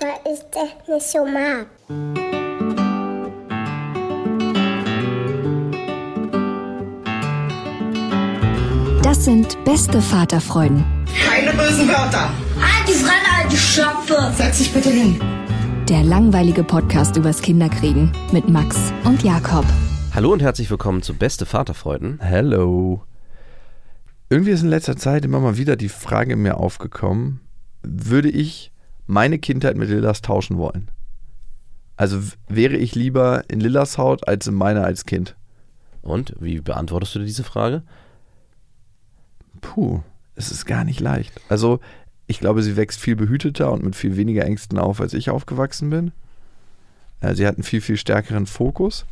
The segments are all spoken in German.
Weil ich das nicht so mag. Das sind beste Vaterfreuden. Keine bösen Wörter. Halt die Fremde, alte Schöpfe. Setz dich bitte hin. Der langweilige Podcast übers Kinderkriegen mit Max und Jakob. Hallo und herzlich willkommen zu Beste Vaterfreuden. Hello. Irgendwie ist in letzter Zeit immer mal wieder die Frage in mir aufgekommen, würde ich meine Kindheit mit Lillas tauschen wollen? Also wäre ich lieber in Lillas Haut als in meiner als Kind? Und wie beantwortest du diese Frage? Puh, es ist gar nicht leicht. Also ich glaube, sie wächst viel behüteter und mit viel weniger Ängsten auf, als ich aufgewachsen bin. Äh, sie hat einen viel, viel stärkeren Fokus.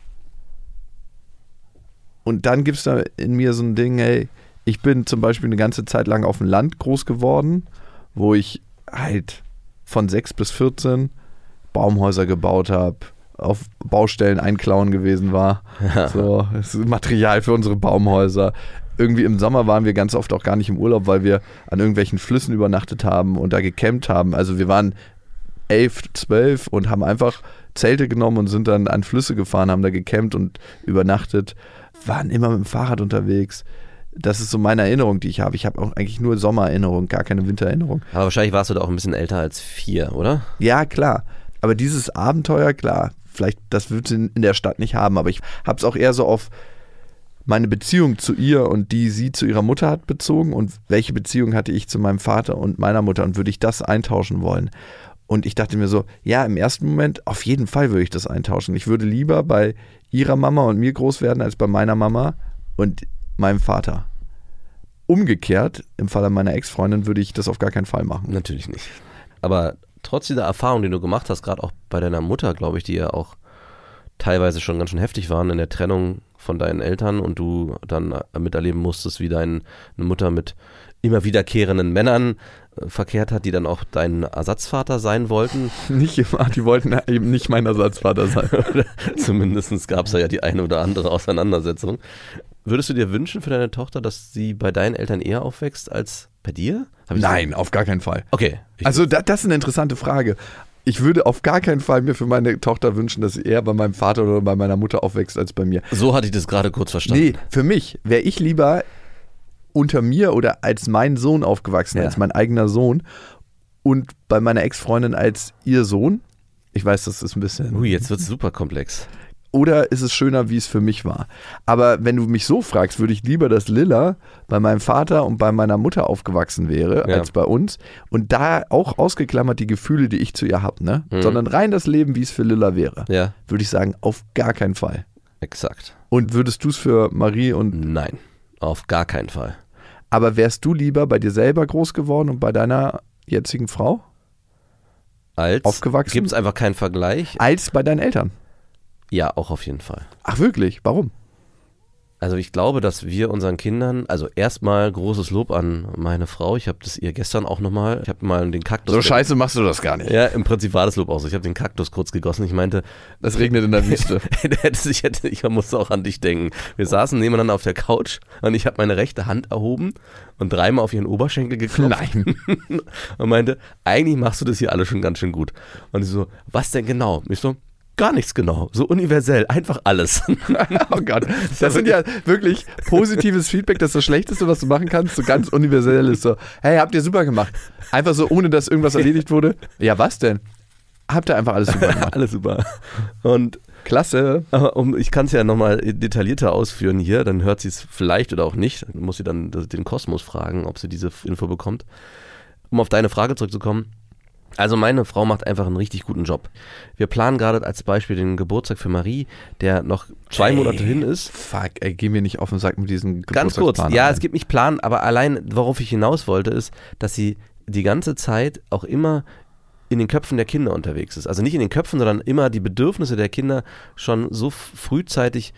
Und dann gibt es da in mir so ein Ding, ey, ich bin zum Beispiel eine ganze Zeit lang auf dem Land groß geworden, wo ich halt von 6 bis 14 Baumhäuser gebaut habe, auf Baustellen einklauen gewesen war. so, das ist Material für unsere Baumhäuser. Irgendwie im Sommer waren wir ganz oft auch gar nicht im Urlaub, weil wir an irgendwelchen Flüssen übernachtet haben und da gecampt haben. Also wir waren elf, zwölf und haben einfach Zelte genommen und sind dann an Flüsse gefahren, haben da gecampt und übernachtet waren immer mit dem Fahrrad unterwegs. Das ist so meine Erinnerung, die ich habe. Ich habe auch eigentlich nur Sommererinnerung, gar keine Wintererinnerung. Aber wahrscheinlich warst du da auch ein bisschen älter als vier, oder? Ja, klar. Aber dieses Abenteuer, klar, vielleicht, das wird sie in der Stadt nicht haben. Aber ich habe es auch eher so auf meine Beziehung zu ihr und die sie zu ihrer Mutter hat bezogen und welche Beziehung hatte ich zu meinem Vater und meiner Mutter und würde ich das eintauschen wollen? Und ich dachte mir so, ja, im ersten Moment, auf jeden Fall würde ich das eintauschen. Ich würde lieber bei ihrer Mama und mir groß werden als bei meiner Mama und meinem Vater. Umgekehrt, im Falle meiner Ex-Freundin, würde ich das auf gar keinen Fall machen. Natürlich nicht. Aber trotz dieser Erfahrung, die du gemacht hast, gerade auch bei deiner Mutter, glaube ich, die ja auch teilweise schon ganz schön heftig waren in der Trennung von deinen Eltern und du dann miterleben musstest, wie deine Mutter mit immer wiederkehrenden Männern verkehrt hat, die dann auch dein Ersatzvater sein wollten. Nicht immer, die wollten eben nicht mein Ersatzvater sein. Zumindest gab es ja die eine oder andere Auseinandersetzung. Würdest du dir wünschen für deine Tochter, dass sie bei deinen Eltern eher aufwächst als bei dir? Nein, so? auf gar keinen Fall. Okay. Also da, das ist eine interessante Frage. Ich würde auf gar keinen Fall mir für meine Tochter wünschen, dass sie eher bei meinem Vater oder bei meiner Mutter aufwächst als bei mir. So hatte ich das gerade kurz verstanden. Nee, für mich wäre ich lieber unter mir oder als mein Sohn aufgewachsen, ja. als mein eigener Sohn und bei meiner Ex-Freundin als ihr Sohn. Ich weiß, das ist ein bisschen. Ui, jetzt wird es super komplex. Oder ist es schöner, wie es für mich war? Aber wenn du mich so fragst, würde ich lieber, dass Lilla bei meinem Vater und bei meiner Mutter aufgewachsen wäre, ja. als bei uns. Und da auch ausgeklammert die Gefühle, die ich zu ihr habe, ne? Mhm. Sondern rein das Leben, wie es für Lilla wäre. Ja. Würde ich sagen, auf gar keinen Fall. Exakt. Und würdest du es für Marie und. Nein, auf gar keinen Fall. Aber wärst du lieber bei dir selber groß geworden und bei deiner jetzigen Frau? Als? Aufgewachsen? Gibt es einfach keinen Vergleich? Als bei deinen Eltern? Ja, auch auf jeden Fall. Ach wirklich? Warum? Also ich glaube, dass wir unseren Kindern, also erstmal großes Lob an meine Frau. Ich habe das ihr gestern auch nochmal, ich habe mal den Kaktus. So scheiße machst du das gar nicht. Ja, im Prinzip war das Lob auch so. Ich habe den Kaktus kurz gegossen. Ich meinte, das regnet in der Wüste. ich, hätte, ich musste auch an dich denken. Wir saßen nebeneinander auf der Couch und ich habe meine rechte Hand erhoben und dreimal auf ihren Oberschenkel geklopft. Nein. und meinte, eigentlich machst du das hier alles schon ganz schön gut. Und ich so, was denn genau? Ich so, Gar nichts genau. So universell. Einfach alles. Oh Gott, das sind ja wirklich positives Feedback, das ist das Schlechteste, was du machen kannst, so ganz universell ist so, hey, habt ihr super gemacht. Einfach so, ohne dass irgendwas erledigt wurde. Ja, was denn? Habt ihr einfach alles super gemacht. alles super. Und Klasse. Um, ich kann es ja nochmal detaillierter ausführen hier, dann hört sie es vielleicht oder auch nicht. Dann muss sie dann den Kosmos fragen, ob sie diese Info bekommt. Um auf deine Frage zurückzukommen. Also meine Frau macht einfach einen richtig guten Job. Wir planen gerade als Beispiel den Geburtstag für Marie, der noch zwei Ey, Monate hin ist. Fuck, ey, geh mir nicht auf den Sack mit diesen Ganz kurz, ja, ey. es gibt nicht Plan, aber allein, worauf ich hinaus wollte, ist, dass sie die ganze Zeit auch immer in den Köpfen der Kinder unterwegs ist. Also nicht in den Köpfen, sondern immer die Bedürfnisse der Kinder schon so frühzeitig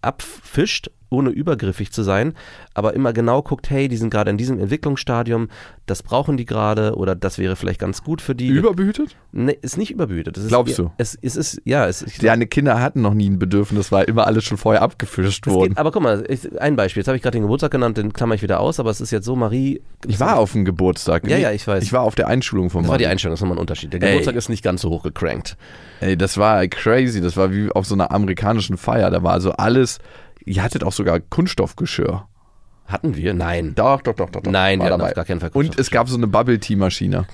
abfischt, ohne übergriffig zu sein, aber immer genau guckt, hey, die sind gerade in diesem Entwicklungsstadium, das brauchen die gerade oder das wäre vielleicht ganz gut für die. Überbehütet? nee, ist nicht überbehütet. Das ist, Glaubst du? Es, es ist, ja, es, ich, Deine Kinder hatten noch nie ein Bedürfnis, weil immer alles schon vorher abgefischt wurde. aber guck mal, ich, ein Beispiel. Jetzt habe ich gerade den Geburtstag genannt, den klammer ich wieder aus, aber es ist jetzt so, Marie. Ich war auf dem Geburtstag. Ja, ja, ich weiß. Ich war auf der Einschulung von Das war die Marie. Einstellung, das ist nochmal ein Unterschied. Der Ey. Geburtstag ist nicht ganz so hoch gecrankt. Ey, das war crazy. Das war wie auf so einer amerikanischen Feier. Da war also alles. Ihr hattet auch sogar Kunststoffgeschirr. Hatten wir? Nein. Doch, doch, doch, doch. doch. Nein, war wir hatten dabei. auf gar keinen Fall Und es gab so eine Bubble Tea Maschine.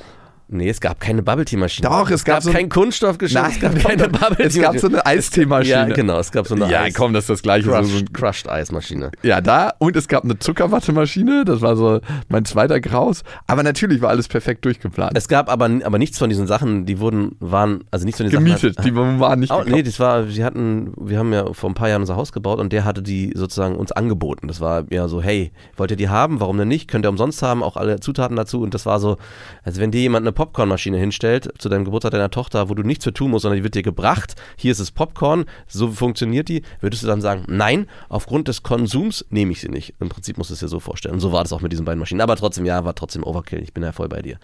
Nee, es gab keine Bubble Tea Maschine. Doch, es gab so ein- kein Kunststoffgeschirr, es gab keine Bubble Es Tea gab so eine Eisteemaschine. Ja, genau, es gab so eine Ja, Eis- komm, das ist das gleiche. So, so Crushed, ein, Crushed Eismaschine. ja, da. Und es gab eine Zuckerwattemaschine. Das war so mein zweiter Graus. Aber natürlich war alles perfekt durchgeplant. Es gab aber, aber nichts von diesen Sachen, die wurden, waren, also nichts von diesen Gemietet. Sachen. Die waren nicht Oh, gekauft. nee, das war, sie hatten, wir haben ja vor ein paar Jahren unser Haus gebaut und der hatte die sozusagen uns angeboten. Das war ja so, hey, wollt ihr die haben? Warum denn nicht? Könnt ihr umsonst haben, auch alle Zutaten dazu. Und das war so, als wenn dir jemand eine Popcornmaschine hinstellt zu deinem Geburtstag deiner Tochter, wo du nichts für tun musst, sondern die wird dir gebracht. Hier ist das Popcorn, so funktioniert die. Würdest du dann sagen, nein, aufgrund des Konsums nehme ich sie nicht. Im Prinzip musst du es dir so vorstellen. Und so war das auch mit diesen beiden Maschinen. Aber trotzdem, ja, war trotzdem Overkill. Ich bin ja voll bei dir.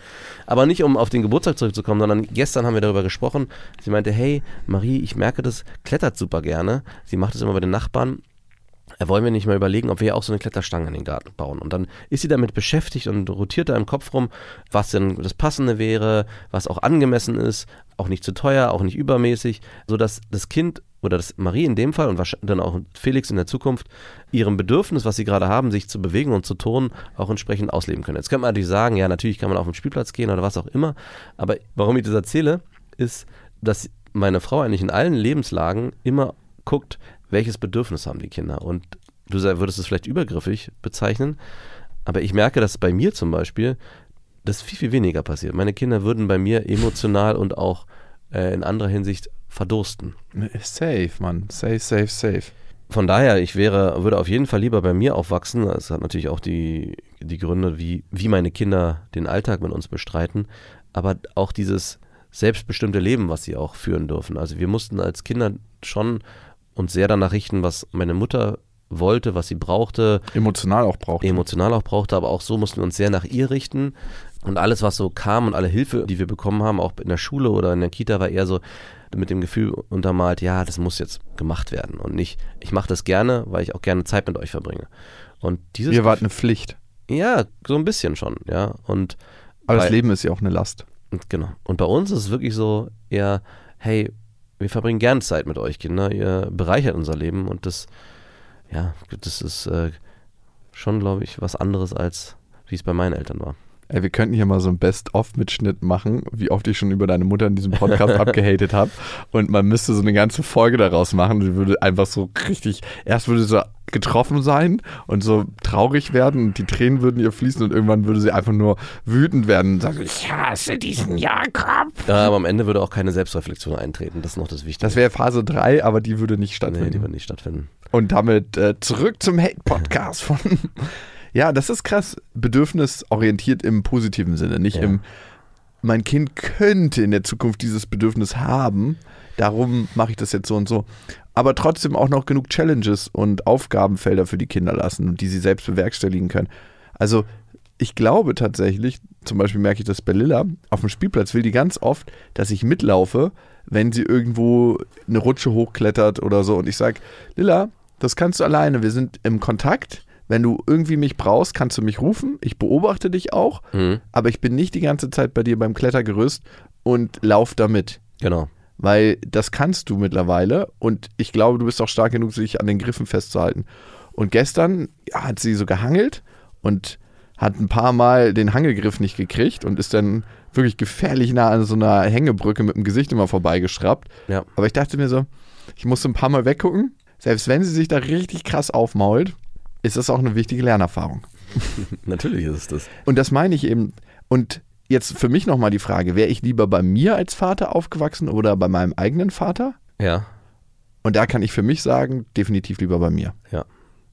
Aber nicht um auf den Geburtstag zurückzukommen, sondern gestern haben wir darüber gesprochen. Sie meinte, hey, Marie, ich merke das, klettert super gerne. Sie macht es immer bei den Nachbarn. Äh, Wollen wir nicht mal überlegen, ob wir auch so eine Kletterstange in den Garten bauen? Und dann ist sie damit beschäftigt und rotiert da im Kopf rum, was denn das Passende wäre, was auch angemessen ist, auch nicht zu teuer, auch nicht übermäßig, sodass das Kind oder das Marie in dem Fall und dann auch Felix in der Zukunft ihrem Bedürfnis, was sie gerade haben, sich zu bewegen und zu turnen, auch entsprechend ausleben können. Jetzt könnte man natürlich sagen, ja, natürlich kann man auf den Spielplatz gehen oder was auch immer, aber warum ich das erzähle, ist, dass meine Frau eigentlich in allen Lebenslagen immer guckt, welches Bedürfnis haben die Kinder. Und du würdest es vielleicht übergriffig bezeichnen, aber ich merke, dass bei mir zum Beispiel das viel, viel weniger passiert. Meine Kinder würden bei mir emotional und auch äh, in anderer Hinsicht verdursten. Safe, Mann. Safe, safe, safe. Von daher, ich wäre, würde auf jeden Fall lieber bei mir aufwachsen. Es hat natürlich auch die, die Gründe, wie, wie meine Kinder den Alltag mit uns bestreiten, aber auch dieses selbstbestimmte Leben, was sie auch führen dürfen. Also wir mussten als Kinder schon uns sehr danach richten, was meine Mutter wollte, was sie brauchte, Emotional auch braucht. emotional auch brauchte, aber auch so mussten wir uns sehr nach ihr richten. Und alles, was so kam und alle Hilfe, die wir bekommen haben, auch in der Schule oder in der Kita, war eher so mit dem Gefühl untermalt, ja, das muss jetzt gemacht werden und nicht, ich mache das gerne, weil ich auch gerne Zeit mit euch verbringe. Und dieses Ihr wart eine Pflicht. ja, so ein bisschen schon, ja. Und Aber das Weil- Leben ist ja auch eine Last. und genau. Und bei uns ist es wirklich so eher, hey, wir verbringen gerne Zeit mit euch, Kinder. Ihr bereichert unser Leben und das, ja, das ist äh, schon, glaube ich, was anderes als wie es bei meinen Eltern war. Ey, wir könnten hier mal so einen Best-of-Mitschnitt machen, wie oft ich schon über deine Mutter in diesem Podcast abgehatet habe. Und man müsste so eine ganze Folge daraus machen. Sie würde einfach so richtig, erst würde sie so getroffen sein und so traurig werden und die Tränen würden ihr fließen und irgendwann würde sie einfach nur wütend werden und sagen, ich hasse diesen Jakob. Ja, aber am Ende würde auch keine Selbstreflexion eintreten. Das ist noch das Wichtige. Das wäre Phase 3, aber die würde nicht nee, stattfinden. die wird nicht stattfinden. Und damit äh, zurück zum Hate-Podcast von. ja, das ist krass. Bedürfnisorientiert im positiven Sinne, nicht Ja. im. Mein Kind könnte in der Zukunft dieses Bedürfnis haben, darum mache ich das jetzt so und so. Aber trotzdem auch noch genug Challenges und Aufgabenfelder für die Kinder lassen, die sie selbst bewerkstelligen können. Also, ich glaube tatsächlich, zum Beispiel merke ich das bei Lilla, auf dem Spielplatz will die ganz oft, dass ich mitlaufe, wenn sie irgendwo eine Rutsche hochklettert oder so. Und ich sage, Lilla, das kannst du alleine. Wir sind im Kontakt. Wenn du irgendwie mich brauchst, kannst du mich rufen. Ich beobachte dich auch, Mhm. aber ich bin nicht die ganze Zeit bei dir beim Klettergerüst und lauf damit. Genau. weil das kannst du mittlerweile und ich glaube, du bist auch stark genug, sich an den Griffen festzuhalten. Und gestern ja, hat sie so gehangelt und hat ein paar Mal den Hangelgriff nicht gekriegt und ist dann wirklich gefährlich nah an so einer Hängebrücke mit dem Gesicht immer vorbeigeschraubt. Ja. Aber ich dachte mir so, ich musste ein paar Mal weggucken. Selbst wenn sie sich da richtig krass aufmault, ist das auch eine wichtige Lernerfahrung. Natürlich ist es das. Und das meine ich eben. Und jetzt für mich nochmal die Frage, wäre ich lieber bei mir als Vater aufgewachsen oder bei meinem eigenen Vater? Ja, Und da kann ich für mich sagen, definitiv lieber bei mir. ja.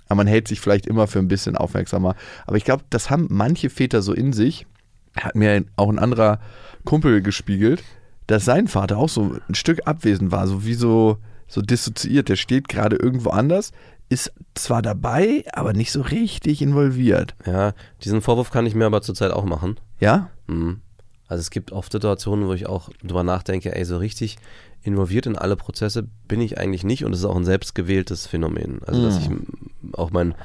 Aber man hält sich vielleicht immer für ein bisschen aufmerksamer. Aber ich glaube, das haben manche Väter so in sich. Hat mir auch ein anderer Kumpel gespiegelt, dass sein Vater auch so ein Stück abwesend war, so wie so, so dissoziiert. Der steht gerade irgendwo anders, ist zwar dabei, aber nicht so richtig involviert. Ja, diesen Vorwurf kann ich mir aber zurzeit auch machen. Ja? Mhm. Also es gibt oft Situationen, wo ich auch drüber nachdenke, ey, so richtig involviert in alle Prozesse bin ich eigentlich nicht und es ist auch ein selbstgewähltes Phänomen. Also dass ich auch mein,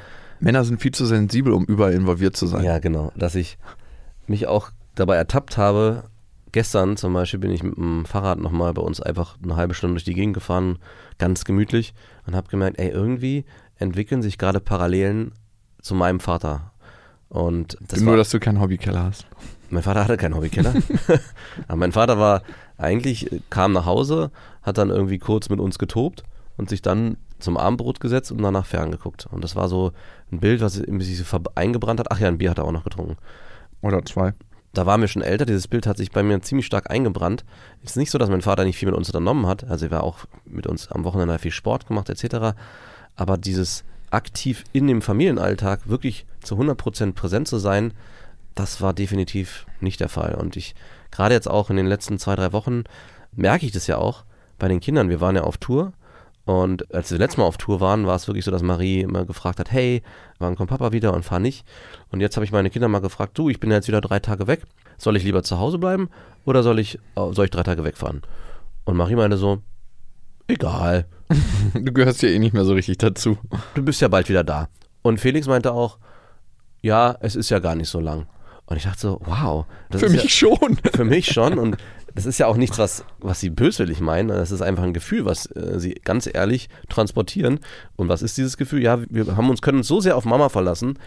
Männer sind viel zu sensibel, um überall involviert zu sein. ja genau, dass ich mich auch dabei ertappt habe, gestern zum Beispiel bin ich mit dem Fahrrad nochmal bei uns einfach eine halbe Stunde durch die Gegend gefahren, ganz gemütlich und habe gemerkt, ey, irgendwie entwickeln sich gerade Parallelen zu meinem Vater. Und das Nur, war, dass du keinen Hobbykeller hast. Mein Vater hatte keinen Hobbykeller. Aber mein Vater war eigentlich, kam nach Hause, hat dann irgendwie kurz mit uns getobt und sich dann zum Abendbrot gesetzt und danach ferngeguckt. Und das war so ein Bild, was sich so eingebrannt hat. Ach ja, ein Bier hat er auch noch getrunken. Oder zwei. Da waren wir schon älter, dieses Bild hat sich bei mir ziemlich stark eingebrannt. Es ist nicht so, dass mein Vater nicht viel mit uns unternommen hat. Also er war auch mit uns am Wochenende viel Sport gemacht etc. Aber dieses aktiv in dem Familienalltag wirklich zu 100% präsent zu sein, das war definitiv nicht der Fall. Und ich, gerade jetzt auch in den letzten zwei, drei Wochen, merke ich das ja auch bei den Kindern. Wir waren ja auf Tour und als wir letztes Mal auf Tour waren, war es wirklich so, dass Marie immer gefragt hat, hey, wann kommt Papa wieder und fahr nicht? Und jetzt habe ich meine Kinder mal gefragt, du, ich bin jetzt wieder drei Tage weg. Soll ich lieber zu Hause bleiben oder soll ich, soll ich drei Tage wegfahren? Und Marie meinte so, egal, Du gehörst ja eh nicht mehr so richtig dazu. du bist ja bald wieder da. Und Felix meinte auch, ja, es ist ja gar nicht so lang. Und ich dachte so, wow. Das Für ist mich schon. Ja, für mich schon. Und das ist ja auch nichts, was, was sie böswillig meinen. Das ist einfach ein Gefühl, was äh, sie ganz ehrlich transportieren. Und was ist dieses Gefühl? Ja, wir haben uns, können uns so sehr auf Mama verlassen,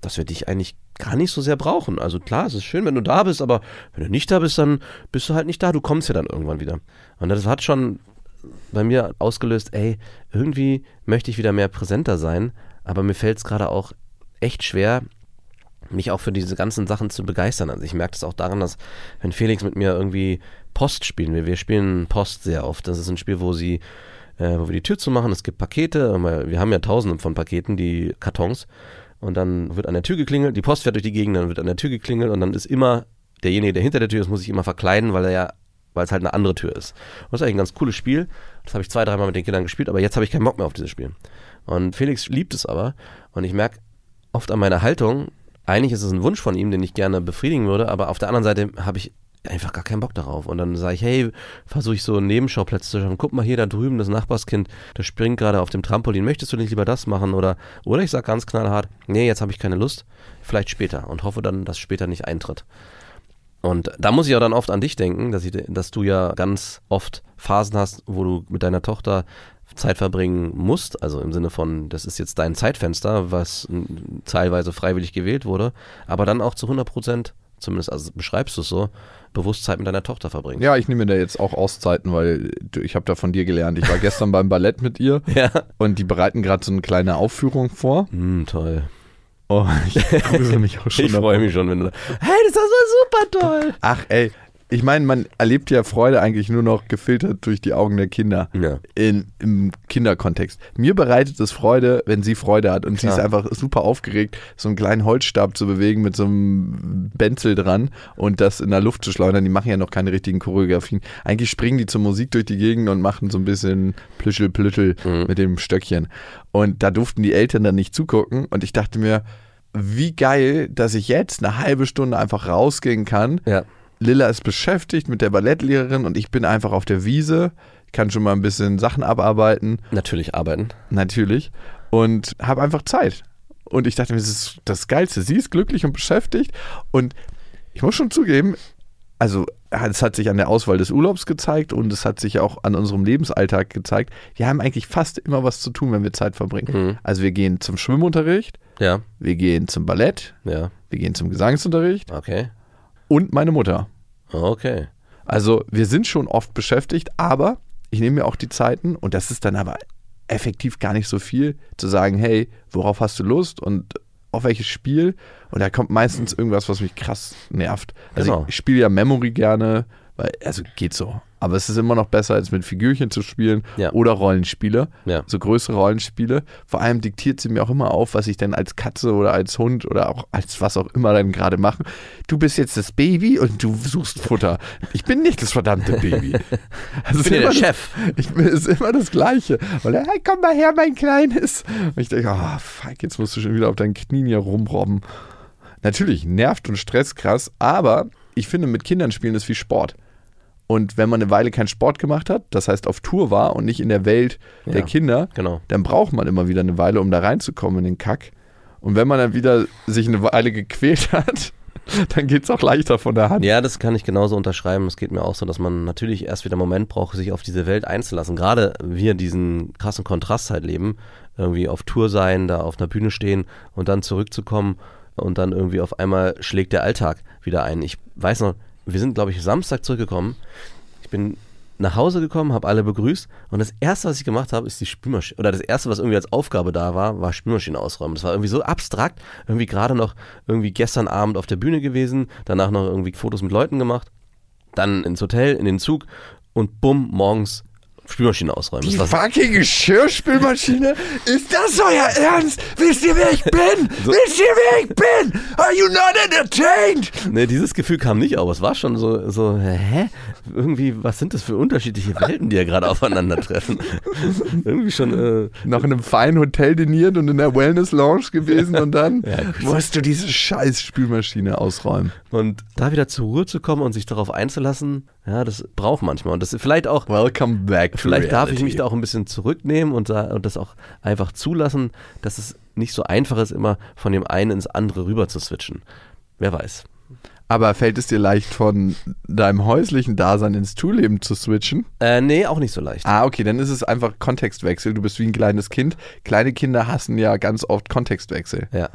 dass wir dich eigentlich gar nicht so sehr brauchen. Also klar, es ist schön, wenn du da bist, aber wenn du nicht da bist, dann bist du halt nicht da. Du kommst ja dann irgendwann wieder. Und das hat schon bei mir ausgelöst, ey, irgendwie möchte ich wieder mehr präsenter sein, aber mir fällt es gerade auch echt schwer, mich auch für diese ganzen Sachen zu begeistern. Also ich merke das auch daran, dass wenn Felix mit mir irgendwie Post spielen will, wir spielen Post sehr oft. Das ist ein Spiel, wo sie, äh, wo wir die Tür zumachen, es gibt Pakete, wir haben ja tausende von Paketen, die Kartons, und dann wird an der Tür geklingelt, die Post fährt durch die Gegend, dann wird an der Tür geklingelt und dann ist immer derjenige, der hinter der Tür ist, muss sich immer verkleiden, weil er ja weil es halt eine andere Tür ist. Und das ist eigentlich ein ganz cooles Spiel. Das habe ich zwei, dreimal mit den Kindern gespielt, aber jetzt habe ich keinen Bock mehr auf dieses Spiel. Und Felix liebt es aber. Und ich merke oft an meiner Haltung, eigentlich ist es ein Wunsch von ihm, den ich gerne befriedigen würde, aber auf der anderen Seite habe ich einfach gar keinen Bock darauf. Und dann sage ich, hey, versuche ich so Nebenschauplätze zu schaffen. Guck mal hier da drüben, das Nachbarskind, das springt gerade auf dem Trampolin. Möchtest du nicht lieber das machen? Oder, oder ich sage ganz knallhart, nee, jetzt habe ich keine Lust. Vielleicht später. Und hoffe dann, dass später nicht eintritt. Und da muss ich auch dann oft an dich denken, dass, ich, dass du ja ganz oft Phasen hast, wo du mit deiner Tochter Zeit verbringen musst, also im Sinne von, das ist jetzt dein Zeitfenster, was mm, teilweise freiwillig gewählt wurde, aber dann auch zu 100 Prozent, zumindest also beschreibst du es so, bewusst Zeit mit deiner Tochter verbringst. Ja, ich nehme mir da jetzt auch Auszeiten, weil ich habe da von dir gelernt. Ich war gestern beim Ballett mit ihr Ja. und die bereiten gerade so eine kleine Aufführung vor. Hm, toll. Oh, ich grusel mich auch schon. Ich freue mich schon, wenn du. Hey, das war super toll! Ach, ey. Ich meine, man erlebt ja Freude eigentlich nur noch gefiltert durch die Augen der Kinder. Ja. In, Im Kinderkontext. Mir bereitet es Freude, wenn sie Freude hat. Und sie Klar. ist einfach super aufgeregt, so einen kleinen Holzstab zu bewegen mit so einem Benzel dran und das in der Luft zu schleudern. Die machen ja noch keine richtigen Choreografien. Eigentlich springen die zur Musik durch die Gegend und machen so ein bisschen Plüschel, Plüschel mit dem Stöckchen. Und da durften die Eltern dann nicht zugucken. Und ich dachte mir, wie geil, dass ich jetzt eine halbe Stunde einfach rausgehen kann. Ja. Lilla ist beschäftigt mit der Ballettlehrerin und ich bin einfach auf der Wiese, kann schon mal ein bisschen Sachen abarbeiten, Natürlich arbeiten. natürlich, und habe einfach Zeit. Und ich dachte mir, das ist das Geilste. Sie ist glücklich und beschäftigt und ich muss schon zugeben, also es hat sich an der Auswahl des Urlaubs gezeigt und es hat sich auch an unserem Lebensalltag gezeigt. Wir haben eigentlich fast immer was zu tun, wenn wir Zeit verbringen. Mhm. Also wir gehen zum Schwimmunterricht, Ja, wir gehen zum Ballett, ja, wir gehen zum Gesangsunterricht okay. Und meine Mutter. Okay. Also wir sind schon oft beschäftigt, aber ich nehme mir auch die Zeiten und das ist dann aber effektiv gar nicht so viel, zu sagen, hey, worauf hast du Lust und auf welches Spiel? Und da kommt meistens irgendwas, was mich krass nervt. Also Genau. ich, ich spiele ja Memory gerne, weil, also geht so. Aber es ist immer noch besser, als mit Figürchen zu spielen Ja. oder Rollenspiele, Ja. so größere Rollenspiele. Vor allem diktiert sie mir auch immer auf, was ich denn als Katze oder als Hund oder auch als was auch immer dann gerade mache. Du bist jetzt das Baby und du suchst Futter. Ich bin nicht das verdammte Baby. Also Ich bin ja der Chef. Ich bin, es ist immer das Gleiche. Und er, hey, komm mal her, mein Kleines. Und ich denke, oh, fuck, jetzt musst du schon wieder auf deinen Knien hier rumrobben. Natürlich, nervt und Stress krass, aber ich finde, mit Kindern spielen ist wie Sport. Und wenn man eine Weile keinen Sport gemacht hat, das heißt auf Tour war und nicht in der Welt der Ja. Kinder, Genau. dann braucht man immer wieder eine Weile, um da reinzukommen in den Kack. Und wenn man dann wieder sich eine Weile gequält hat, dann geht es auch leichter von der Hand. Ja, das kann ich genauso unterschreiben. Es geht mir auch so, dass man natürlich erst wieder einen Moment braucht, sich auf diese Welt einzulassen. Gerade wir diesen krassen Kontrast halt leben, irgendwie auf Tour sein, da auf einer Bühne stehen und dann zurückzukommen und dann irgendwie auf einmal schlägt der Alltag wieder ein. Ich weiß noch, wir sind, glaube ich, Samstag zurückgekommen. Ich bin nach Hause gekommen, habe alle begrüßt und das erste, was ich gemacht habe, ist die Spülmaschine. Oder das erste, was irgendwie als Aufgabe da war, war Spülmaschine ausräumen. Das war irgendwie so abstrakt, irgendwie gerade noch irgendwie gestern Abend auf der Bühne gewesen, danach noch irgendwie Fotos mit Leuten gemacht, dann ins Hotel, in den Zug und bumm, morgens Spülmaschine ausräumen. Die fucking Geschirrspülmaschine? Ist das euer Ernst? Wisst ihr, wer ich bin? Wisst ihr, wer ich bin? Are you not entertained? Ne, dieses Gefühl kam nicht auf. Es war schon so, so, hä? Irgendwie, was sind das für unterschiedliche Welten, die ja gerade aufeinandertreffen? Irgendwie schon, äh, Noch in einem feinen Hotel diniert und in der Wellness Lounge gewesen und dann Ja, musst du diese scheiß Spülmaschine ausräumen. und da wieder zur Ruhe zu kommen und sich darauf einzulassen, ja, das braucht manchmal. Und das ist vielleicht auch, Welcome back. to vielleicht darf ich mich da auch ein bisschen zurücknehmen und, und das auch einfach zulassen, dass es nicht so einfach ist, immer von dem einen ins andere rüber zu switchen. Wer weiß. Aber fällt es dir leicht, von deinem häuslichen Dasein ins Tourleben zu switchen? Äh, nee, auch nicht so leicht. Ah, okay, dann ist es einfach Kontextwechsel. Du bist wie ein kleines Kind. Kleine Kinder hassen ja ganz oft Kontextwechsel. Ja.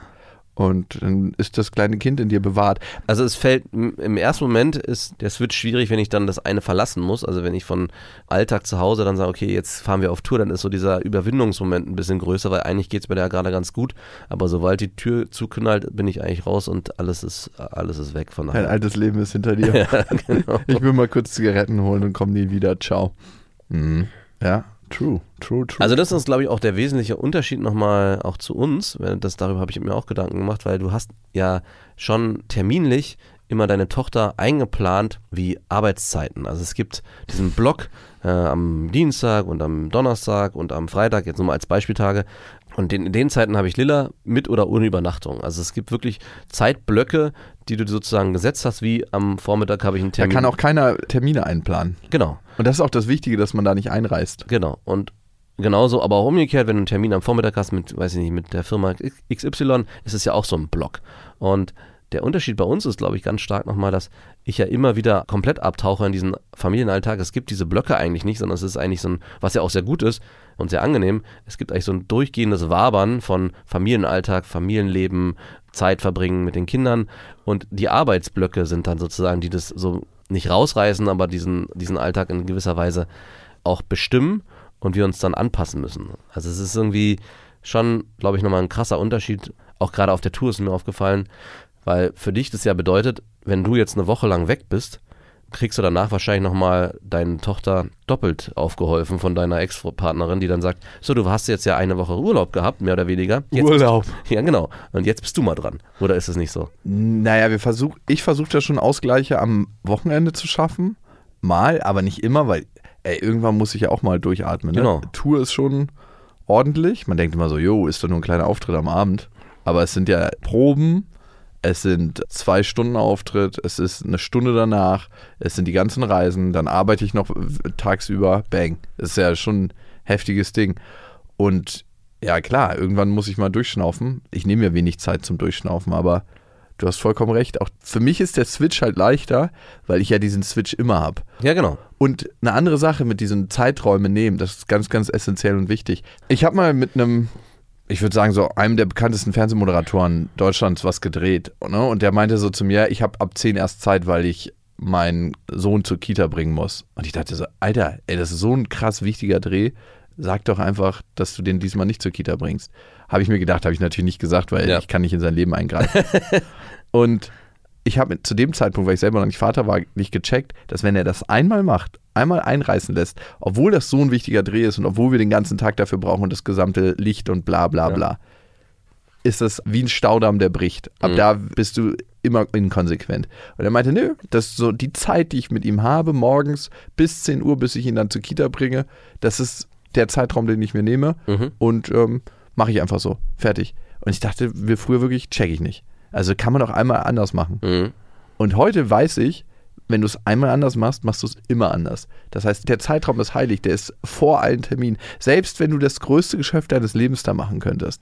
Und dann ist das kleine Kind in dir bewahrt. Also es fällt im ersten Moment ist der Switch schwierig, wenn ich dann das eine verlassen muss. Also wenn ich von Alltag zu Hause dann sage, okay, jetzt fahren wir auf Tour, dann ist so dieser Überwindungsmoment ein bisschen größer, weil eigentlich geht es mir da gerade ganz gut. Aber sobald die Tür zuknallt, bin ich eigentlich raus und alles ist alles ist weg von Dein daher. altes Leben ist hinter dir. Ja, genau. Ich will mal kurz Zigaretten holen und komme nie wieder. Ciao. Mhm. Ja, true, true, true. Also das ist, glaube ich, auch der wesentliche Unterschied nochmal auch zu uns. Das, darüber habe ich mir auch Gedanken gemacht, weil du hast ja schon terminlich immer deine Tochter eingeplant wie Arbeitszeiten. Also es gibt diesen Block äh, am Dienstag und am Donnerstag und am Freitag, jetzt nur mal als Beispieltage. Und in, in den Zeiten habe ich Lilla mit oder ohne Übernachtung. Also es gibt wirklich Zeitblöcke, die du sozusagen gesetzt hast, wie am Vormittag habe ich einen da Termin. kann auch keiner Termine einplanen. genau. Und das ist auch das Wichtige, dass man da nicht einreist. Genau. Und genauso, aber auch umgekehrt, wenn du einen Termin am Vormittag hast mit, weiß ich nicht, mit der Firma XY, ist es ja auch so ein Block. Und der Unterschied bei uns ist, glaube ich, ganz stark nochmal, dass ich ja immer wieder komplett abtauche in diesen Familienalltag. Es gibt diese Blöcke eigentlich nicht, sondern es ist eigentlich so ein, was ja auch sehr gut ist und sehr angenehm, es gibt eigentlich so ein durchgehendes Wabern von Familienalltag, Familienleben, Zeit verbringen mit den Kindern und die Arbeitsblöcke sind dann sozusagen, die das so nicht rausreißen, aber diesen, diesen Alltag in gewisser Weise auch bestimmen und wir uns dann anpassen müssen. Also es ist irgendwie schon, glaube ich, nochmal ein krasser Unterschied. Auch gerade auf der Tour ist mir aufgefallen, weil für dich das ja bedeutet, wenn du jetzt eine Woche lang weg bist, kriegst du danach wahrscheinlich nochmal deine Tochter doppelt aufgeholfen von deiner Ex-Partnerin, die dann sagt, so, du hast jetzt ja eine Woche Urlaub gehabt, mehr oder weniger. Jetzt Urlaub. Bist, ja, genau. Und jetzt bist du mal dran. Oder ist es nicht so? Naja, wir versuch, ich versuche da schon Ausgleiche am Wochenende zu schaffen. Mal, aber nicht immer, weil ey, irgendwann muss ich ja auch mal durchatmen. Ne? Genau. Tour ist schon ordentlich. Man denkt immer so, jo, ist doch nur ein kleiner Auftritt am Abend. Aber es sind ja Proben, es sind zwei Stunden Auftritt, es ist eine Stunde danach, es sind die ganzen Reisen, dann arbeite ich noch tagsüber, bang. Das ist ja schon ein heftiges Ding. Und ja, klar, irgendwann muss ich mal durchschnaufen. Ich nehme mir wenig Zeit zum Durchschnaufen, aber du hast vollkommen recht. Auch für mich ist der Switch halt leichter, weil ich ja diesen Switch immer habe. Ja, genau. Und eine andere Sache mit diesen Zeiträumen nehmen, das ist ganz, ganz essentiell und wichtig. Ich habe mal mit einem, ich würde sagen, so einem der bekanntesten Fernsehmoderatoren Deutschlands was gedreht. Ne? Und der meinte so zu mir, ich habe ab 10 erst Zeit, weil ich meinen Sohn zur Kita bringen muss. Und ich dachte so, Alter, ey, das ist so ein krass wichtiger Dreh. Sag doch einfach, dass du den diesmal nicht zur Kita bringst. Habe ich mir gedacht, habe ich natürlich nicht gesagt, weil Ja. ich kann nicht in sein Leben eingreifen. und ich habe zu dem Zeitpunkt, weil ich selber noch nicht Vater war, nicht gecheckt, dass wenn er das einmal macht, einmal einreißen lässt, obwohl das so ein wichtiger Dreh ist und obwohl wir den ganzen Tag dafür brauchen und das gesamte Licht und bla bla Ja. bla, ist das wie ein Staudamm, der bricht. Ab Mhm. da bist du immer inkonsequent. Und er meinte, nö, das ist so die Zeit, die ich mit ihm habe, morgens bis 10 Uhr, bis ich ihn dann zur Kita bringe, das ist der Zeitraum, den ich mir nehme Mhm. und ähm, mache ich einfach so. Fertig. Und ich dachte, wir früher wirklich, check ich nicht. Also kann man doch einmal anders machen. Mhm. Und heute weiß ich, wenn du es einmal anders machst, machst du es immer anders. Das heißt, der Zeitraum ist heilig, der ist vor allen Terminen. Selbst wenn du das größte Geschäft deines Lebens da machen könntest.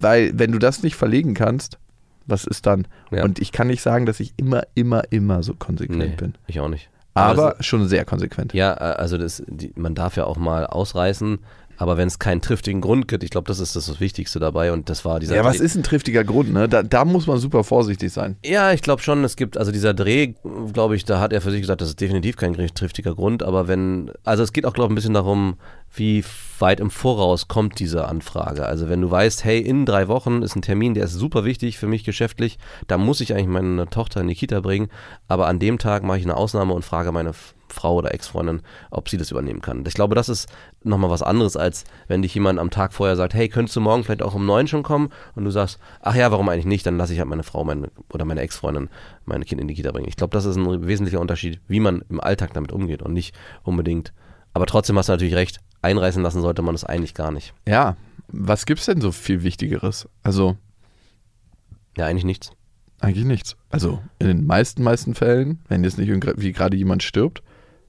Weil, wenn du das nicht verlegen kannst, was ist dann? Ja. Und ich kann nicht sagen, dass ich immer, immer, immer so konsequent Nee, bin. ich auch nicht. Aber das- schon sehr konsequent. Ja, also das, die, man darf ja auch mal ausreißen, aber wenn es keinen triftigen Grund gibt, ich glaube, das ist das, das Wichtigste dabei und das war dieser Ja, was Dreh- ist ein triftiger Grund, ne? Da, da muss man super vorsichtig sein. Ja, ich glaube schon, es gibt, also dieser Dreh, glaube ich, da hat er für sich gesagt, das ist definitiv kein triftiger Grund, aber wenn, also es geht auch, glaube ich, ein bisschen darum, wie weit im Voraus kommt diese Anfrage. Also wenn du weißt, hey, in drei Wochen ist ein Termin, der ist super wichtig für mich geschäftlich, da muss ich eigentlich meine Tochter in die Kita bringen, aber an dem Tag mache ich eine Ausnahme und frage meine Frau oder Ex-Freundin, ob sie das übernehmen kann. Ich glaube, das ist nochmal was anderes, als wenn dich jemand am Tag vorher sagt, hey, könntest du morgen vielleicht auch um neun schon kommen? Und du sagst, ach ja, warum eigentlich nicht? Dann lasse ich halt meine Frau meine, oder meine Ex-Freundin meine Kind in die Kita bringen. Ich glaube, das ist ein wesentlicher Unterschied, wie man im Alltag damit umgeht und nicht unbedingt. Aber trotzdem hast du natürlich recht, einreißen lassen sollte man es eigentlich gar nicht. Ja, was gibt's denn so viel Wichtigeres? Also, Ja, eigentlich nichts. Eigentlich nichts. Also in den meisten, meisten Fällen, wenn jetzt nicht wie gerade jemand stirbt,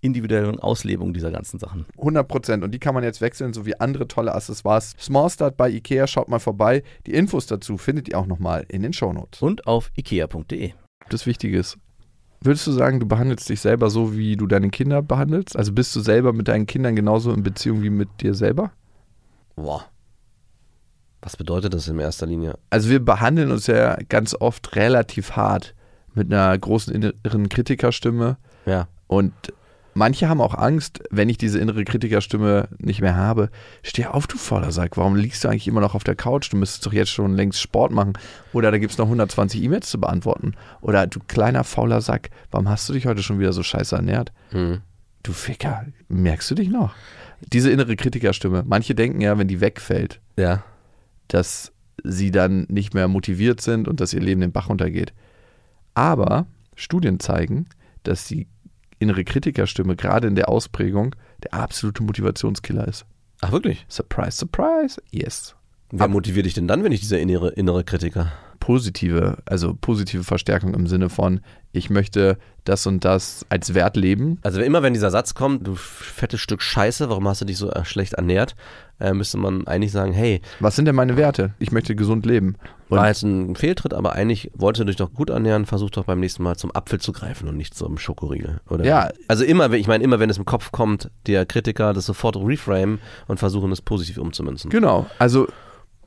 individuellen Auslebung dieser ganzen Sachen. 100 Prozent. Und die kann man jetzt wechseln, sowie andere tolle Accessoires. Small Start bei Ikea, schaut mal vorbei. Die Infos dazu findet ihr auch nochmal in den Shownotes. Und auf ikea.de. Das Wichtige ist, würdest du sagen, du behandelst dich selber so, wie du deine Kinder behandelst? Also bist du selber mit deinen Kindern genauso in Beziehung wie mit dir selber? Boah. Was bedeutet das in erster Linie? Also wir behandeln uns ja ganz oft relativ hart mit einer großen inneren Kritikerstimme. Ja. Und manche haben auch Angst, wenn ich diese innere Kritikerstimme nicht mehr habe. Steh auf, du fauler Sack. Warum liegst du eigentlich immer noch auf der Couch? Du müsstest doch jetzt schon längst Sport machen. Oder da gibt es noch 120 E-Mails zu beantworten. Oder du kleiner fauler Sack, warum hast du dich heute schon wieder so scheiße ernährt? Hm. Du Ficker, merkst du dich noch? Diese innere Kritikerstimme. Manche denken ja, wenn die wegfällt, Ja. dass sie dann nicht mehr motiviert sind und dass ihr Leben den Bach runtergeht. Aber Studien zeigen, dass die innere Kritikerstimme gerade in der Ausprägung der absolute Motivationskiller ist. Ach wirklich? Surprise, surprise, yes. Wer motiviert dich denn dann, wenn ich dieser innere, innere Kritiker? Positive, also positive Verstärkung im Sinne von, ich möchte das und das als Wert leben. Also immer wenn dieser Satz kommt, du fettes Stück Scheiße, warum hast du dich so äh, schlecht ernährt, äh, müsste man eigentlich sagen, hey, Was sind denn meine Werte? Ich möchte gesund leben. Und war jetzt ein Fehltritt, aber eigentlich wolltest du dich doch gut ernähren, versuch doch beim nächsten Mal zum Apfel zu greifen und nicht zum Schokoriegel. Oder? Ja. Also immer, ich meine, immer wenn es im Kopf kommt, der Kritiker das sofort reframe und versuchen es positiv umzumünzen. Genau, also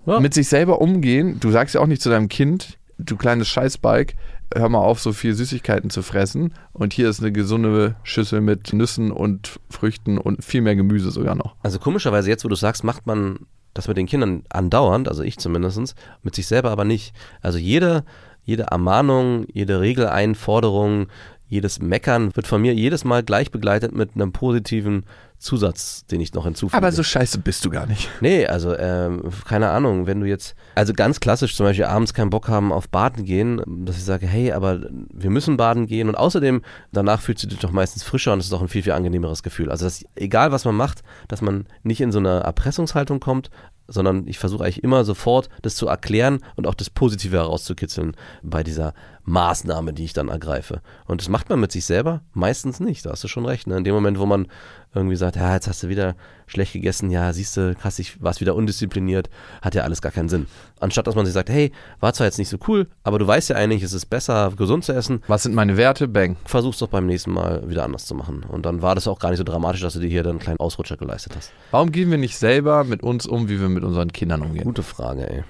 Ja. mit sich selber umgehen. Du sagst ja auch nicht zu deinem Kind, du kleines Scheißbalg, hör mal auf, so viel Süßigkeiten zu fressen. Und hier ist eine gesunde Schüssel mit Nüssen und Früchten und viel mehr Gemüse sogar noch. Also komischerweise, jetzt wo du sagst, macht man das mit den Kindern andauernd, also ich zumindest, mit sich selber aber nicht. Also jede, jede Ermahnung, jede Regeleinforderung, jedes Meckern wird von mir jedes Mal gleich begleitet mit einem positiven Zusatz, den ich noch hinzufüge. Aber so scheiße bist du gar nicht. Nee, also ähm, keine Ahnung, wenn du jetzt, also ganz klassisch zum Beispiel abends keinen Bock haben auf Baden gehen, dass ich sage, hey, aber wir müssen baden gehen und außerdem danach fühlst du dich doch meistens frischer und es ist auch ein viel, viel angenehmeres Gefühl. Also dass, egal was man macht, dass man nicht in so eine Erpressungshaltung kommt, sondern ich versuche eigentlich immer sofort das zu erklären und auch das Positive herauszukitzeln bei dieser Maßnahme, die ich dann ergreife. Und das macht man mit sich selber meistens nicht, da hast du schon recht. Ne? In dem Moment, wo man irgendwie sagt, ja, jetzt hast du wieder schlecht gegessen, ja, siehst du, hast dich, warst wieder undiszipliniert, hat ja alles gar keinen Sinn. Anstatt dass man sich sagt, hey, war zwar jetzt nicht so cool, aber du weißt ja eigentlich, es ist besser, gesund zu essen, Was sind meine Werte? Bang. versuch's doch beim nächsten Mal wieder anders zu machen. Und dann war das auch gar nicht so dramatisch, dass du dir hier dann einen kleinen Ausrutscher geleistet hast. Warum gehen wir nicht selber mit uns um, wie wir mit unseren Kindern umgehen? Gute Frage, ey.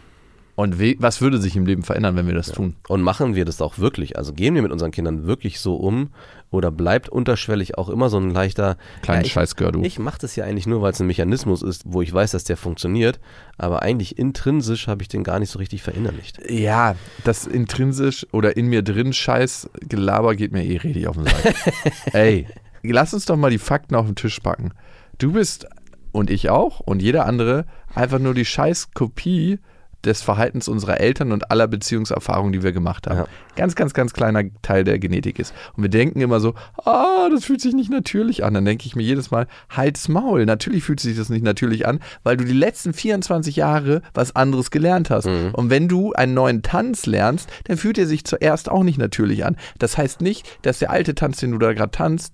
Und was würde sich im Leben verändern, wenn wir das tun? Und machen wir das auch wirklich? Also gehen wir mit unseren Kindern wirklich so um? Oder bleibt unterschwellig auch immer so ein leichter Kleinen ja, ich, Scheißgör, du. Ich mache das ja eigentlich nur, weil es ein Mechanismus ist, wo ich weiß, dass der funktioniert. Aber eigentlich intrinsisch habe ich den gar nicht so richtig verinnerlicht. Ja, das intrinsisch oder in mir drin Scheiß Gelaber geht mir eh richtig auf den Sack. Ey, lass uns doch mal die Fakten auf den Tisch packen. Du bist und ich auch und jeder andere einfach nur die scheiß Kopie des Verhaltens unserer Eltern und aller Beziehungserfahrungen, die wir gemacht haben. Ja. Ganz, ganz, ganz kleiner Teil der Genetik ist. Und wir denken immer so, ah, das fühlt sich nicht natürlich an. Dann denke ich mir jedes Mal, halt's Maul. Natürlich fühlt sich das nicht natürlich an, weil du die letzten 24 Jahre was anderes gelernt hast. Und wenn du einen neuen Tanz lernst, dann fühlt er sich zuerst auch nicht natürlich an. Das heißt nicht, dass der alte Tanz, den du da gerade tanzt,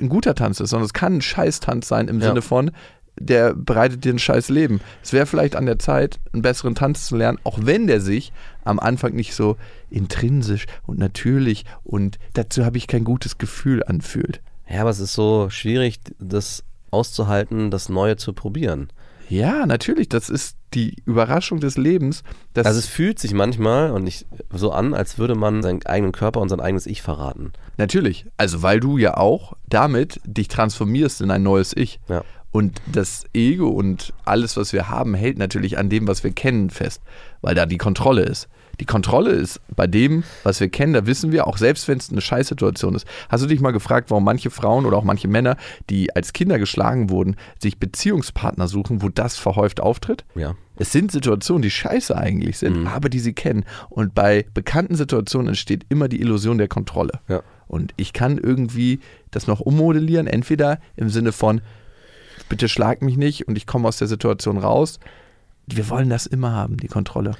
ein guter Tanz ist, sondern es kann ein Scheißtanz sein im Ja. Sinne von, der bereitet dir ein scheiß Leben. Es wäre vielleicht an der Zeit, einen besseren Tanz zu lernen, auch wenn der sich am Anfang nicht so intrinsisch und natürlich und dazu habe ich kein gutes Gefühl anfühlt. Ja, aber es ist so schwierig, das auszuhalten, das Neue zu probieren. Ja, natürlich, das ist die Überraschung des Lebens. Also es fühlt sich manchmal und nicht so an, als würde man seinen eigenen Körper und sein eigenes Ich verraten. Natürlich, also weil du ja auch damit dich transformierst in ein neues Ich. Ja. Und das Ego und alles, was wir haben, hält natürlich an dem, was wir kennen, fest, weil da die Kontrolle ist. Die Kontrolle ist bei dem, was wir kennen, da wissen wir, auch selbst wenn es eine Scheißsituation ist. Hast du dich mal gefragt, warum manche Frauen oder auch manche Männer, die als Kinder geschlagen wurden, sich Beziehungspartner suchen, wo das verhäuft auftritt? Ja. Es sind Situationen, die scheiße eigentlich sind, Mhm. aber die sie kennen. Und bei bekannten Situationen entsteht immer die Illusion der Kontrolle. Ja. Und ich kann irgendwie das noch ummodellieren, entweder im Sinne von, bitte schlag mich nicht und ich komme aus der Situation raus. Wir wollen das immer haben, die Kontrolle.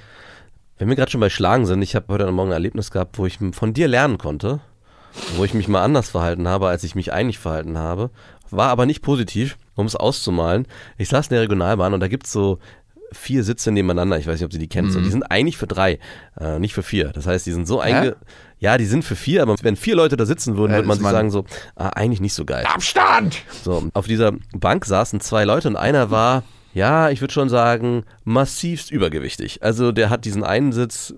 Wenn wir gerade schon bei Schlagen sind, ich habe heute Morgen ein Erlebnis gehabt, wo ich von dir lernen konnte, wo ich mich mal anders verhalten habe, als ich mich eigentlich verhalten habe. War aber nicht positiv, um es auszumalen. Ich saß in der Regionalbahn und da gibt's so vier Sitze nebeneinander. Ich weiß nicht, ob Sie die kennst. Und die sind eigentlich für drei, äh, nicht für vier. Das heißt, die sind so einge... Ja, die sind für vier, aber wenn vier Leute da sitzen würden, Ja, würde man sich sagen so, ah, eigentlich nicht so geil. Abstand! So, auf dieser Bank saßen zwei Leute und einer war, ja, ich würde schon sagen, massivst übergewichtig. Also der hat diesen einen Sitz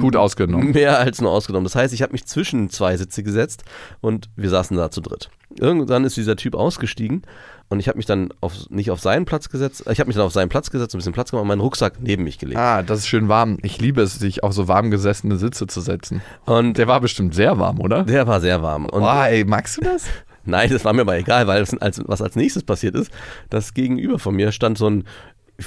Gut ausgenommen. Mehr als nur ausgenommen. Das heißt, ich habe mich zwischen zwei Sitze gesetzt und wir saßen da zu dritt. Irgendwann ist dieser Typ ausgestiegen und ich habe mich dann auf, nicht auf seinen Platz gesetzt, ich habe mich dann auf seinen Platz gesetzt, ein bisschen Platz gemacht und meinen Rucksack neben mich gelegt. Ah, das ist schön warm. Ich liebe es, sich auf so warm gesessene Sitze zu setzen. Und Der war bestimmt sehr warm, oder? der war sehr warm. Und Boah, ey, magst du das? Nein, das war mir aber egal, weil als, was als nächstes passiert ist, das gegenüber von mir stand so ein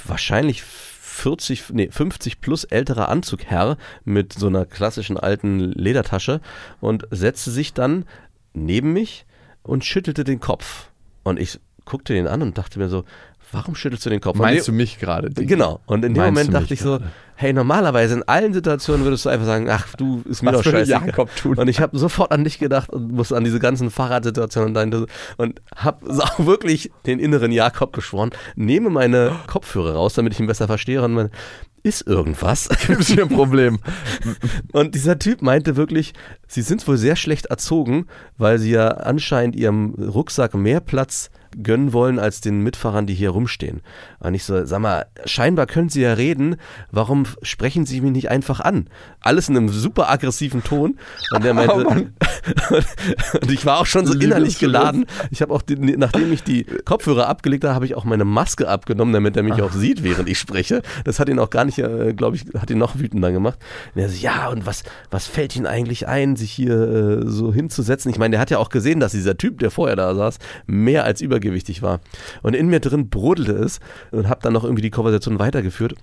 wahrscheinlich 40, nee, 50 plus älterer Anzugherr mit so einer klassischen alten Ledertasche und setzte sich dann neben mich und schüttelte den Kopf. Und ich guckte ihn an und dachte mir so, warum schüttelst du den Kopf? Meinst in du mich gerade? Genau. Und in dem Moment dachte ich so, hey, normalerweise in allen Situationen würdest du einfach sagen, ach, du, ist mir Was doch scheißegal. Jakob tun? Und ich habe sofort an dich gedacht und musste an diese ganzen Fahrradsituationen und, und habe auch wirklich den inneren Jakob beschworen, nehme meine Kopfhörer raus, damit ich ihn besser verstehe und meine, ist irgendwas? Gibt es hier ein Problem? Und dieser Typ meinte wirklich, sie sind wohl sehr schlecht erzogen, weil sie ja anscheinend ihrem Rucksack mehr Platz gönnen wollen als den Mitfahrern, die hier rumstehen. Und ich so, sag mal, scheinbar können sie ja reden, warum sprechen sie mich nicht einfach an? Alles in einem super aggressiven Ton. Und der meinte, Oh und ich war auch schon so innerlich geladen. Ich habe auch, die, nachdem ich die Kopfhörer abgelegt habe, habe ich auch meine Maske abgenommen, damit er mich auch sieht, während ich spreche. Das hat ihn auch gar nicht, äh, glaube ich, hat ihn noch wütender gemacht. Und er so, ja, und was, was fällt Ihnen eigentlich ein, sich hier äh, so hinzusetzen? Ich meine, der hat ja auch gesehen, dass dieser Typ, der vorher da saß, mehr als übergewichtig war. Und in mir drin brodelte es und habe dann noch irgendwie die Konversation weitergeführt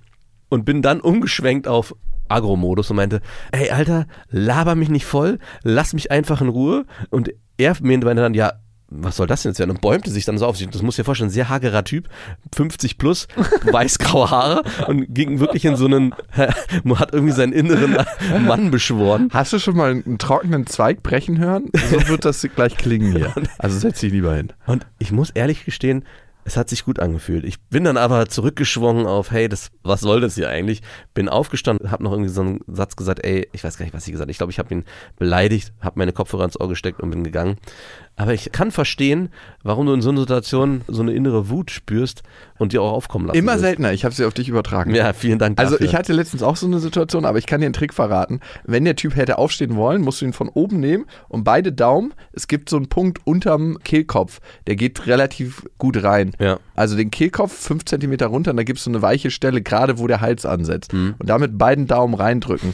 und bin dann umgeschwenkt auf Agro-Modus und meinte, ey Alter, laber mich nicht voll, lass mich einfach in Ruhe. Und er meinte dann, ja, was soll das denn jetzt werden? Und bäumte sich dann so auf. Das muss dir vorstellen, sehr hagerer Typ, 50 plus, weißgraue Haare und ging wirklich in so einen, hat irgendwie seinen inneren Mann beschworen. Hast du schon mal einen trockenen Zweig brechen hören? So wird das gleich klingen hier. Also setz dich lieber hin. Und ich muss ehrlich gestehen, es hat sich gut angefühlt. Ich bin dann aber zurückgeschwungen auf, hey, das, was soll das hier eigentlich? Bin aufgestanden, habe noch irgendwie so einen Satz gesagt, ey, ich weiß gar nicht, was ich gesagt habe. Ich glaube, ich habe ihn beleidigt, habe meine Kopfhörer ins Ohr gesteckt und bin gegangen. Aber ich kann verstehen, warum du in so einer Situation so eine innere Wut spürst und die auch aufkommen lassen Immer willst. seltener. Ich habe sie auf dich übertragen. Ja, vielen Dank Also dafür. ich hatte letztens auch so eine Situation, aber ich kann dir einen Trick verraten. Wenn der Typ hätte aufstehen wollen, musst du ihn von oben nehmen und beide Daumen, es gibt so einen Punkt unterm Kehlkopf, der geht relativ gut rein. Ja. Also den Kehlkopf fünf Zentimeter runter und da gibt es so eine weiche Stelle, gerade wo der Hals ansetzt. Mhm. Und damit beiden Daumen reindrücken.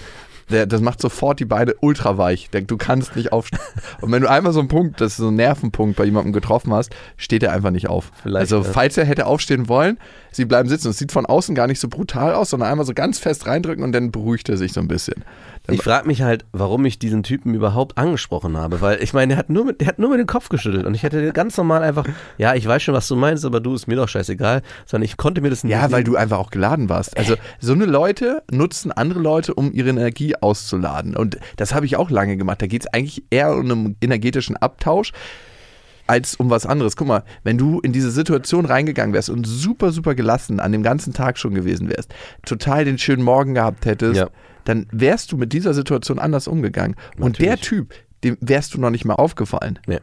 Der, das macht sofort die Beine ultra weich. Der, du kannst nicht aufstehen. Und wenn du einmal so einen Punkt, das ist so ein Nervenpunkt bei jemandem getroffen hast, steht er einfach nicht auf. Vielleicht, also falls er hätte aufstehen wollen, sie bleiben sitzen. Es sieht von außen gar nicht so brutal aus, sondern einmal so ganz fest reindrücken und dann beruhigt er sich so ein bisschen. Dann- Ich frage mich halt, warum ich diesen Typen überhaupt angesprochen habe, weil ich meine, der hat nur mit, der hat nur mit dem Kopf geschüttelt und ich hätte ganz normal einfach, ja, ich weiß schon, was du meinst, aber du ist mir doch scheißegal, sondern ich konnte mir das nicht. Ja, weil du einfach auch geladen warst. Also so eine Leute nutzen andere Leute, um ihre Energie auszuladen. Und das habe ich auch lange gemacht. Da geht es eigentlich eher um einen energetischen Abtausch als um was anderes. Guck mal, wenn du in diese Situation reingegangen wärst und super, super gelassen an dem ganzen Tag schon gewesen wärst, total den schönen Morgen gehabt hättest, Ja. dann wärst du mit dieser Situation anders umgegangen. Und der Natürlich. Typ, dem wärst du noch nicht mal aufgefallen. Ja,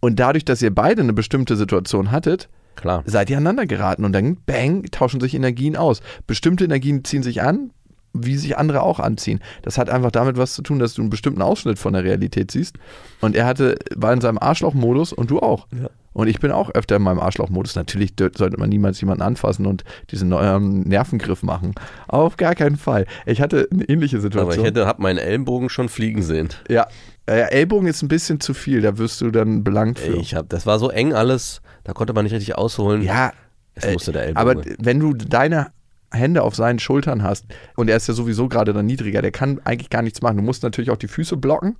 Und dadurch, dass ihr beide eine bestimmte Situation hattet, klar. seid ihr aneinander geraten und dann, bang, tauschen sich Energien aus. Bestimmte Energien ziehen sich an, wie sich andere auch anziehen. Das hat einfach damit was zu tun, dass du einen bestimmten Ausschnitt von der Realität siehst. Und er hatte, war in seinem Arschlochmodus und du auch. Ja. Und ich bin auch öfter in meinem Arschlochmodus. Natürlich sollte man niemals jemanden anfassen und diesen neuen Nervengriff machen. Auf gar keinen Fall. Ich hatte eine ähnliche Aber Situation. ich hätte, hab meinen Ellenbogen schon fliegen sehen. ja. Äh, Ellbogen ist ein bisschen zu viel, da wirst du dann belangt für. Ich hab, das war so eng alles, da konnte man nicht richtig ausholen. Ja, es äh, musste der Ellbogen. aber wenn du deine Hände auf seinen Schultern hast und er ist ja sowieso gerade dann niedriger, der kann eigentlich gar nichts machen. Du musst natürlich auch die Füße blocken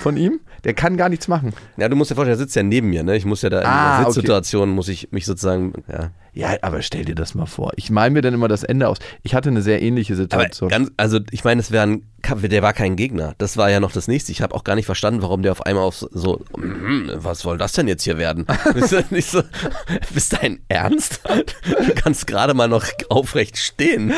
von ihm. Der kann gar nichts machen. ja, du musst dir vorstellen, er sitzt ja neben mir, ne? Ich muss ja da in Ah, der okay. Sitzsituation muss ich mich sozusagen, ja. Ja, aber stell dir das mal vor. Ich male mir dann immer das Ende aus. Ich hatte eine sehr ähnliche Situation. ganz, also ich meine, es wäre ein, der war kein Gegner. Das war ja noch das nächste. Ich habe auch gar nicht verstanden, warum der auf einmal auf so, "Mhm, was soll das denn jetzt hier werden? Bist du nicht so, bist dein Ernst? Du kannst gerade mal noch aufrecht stehen.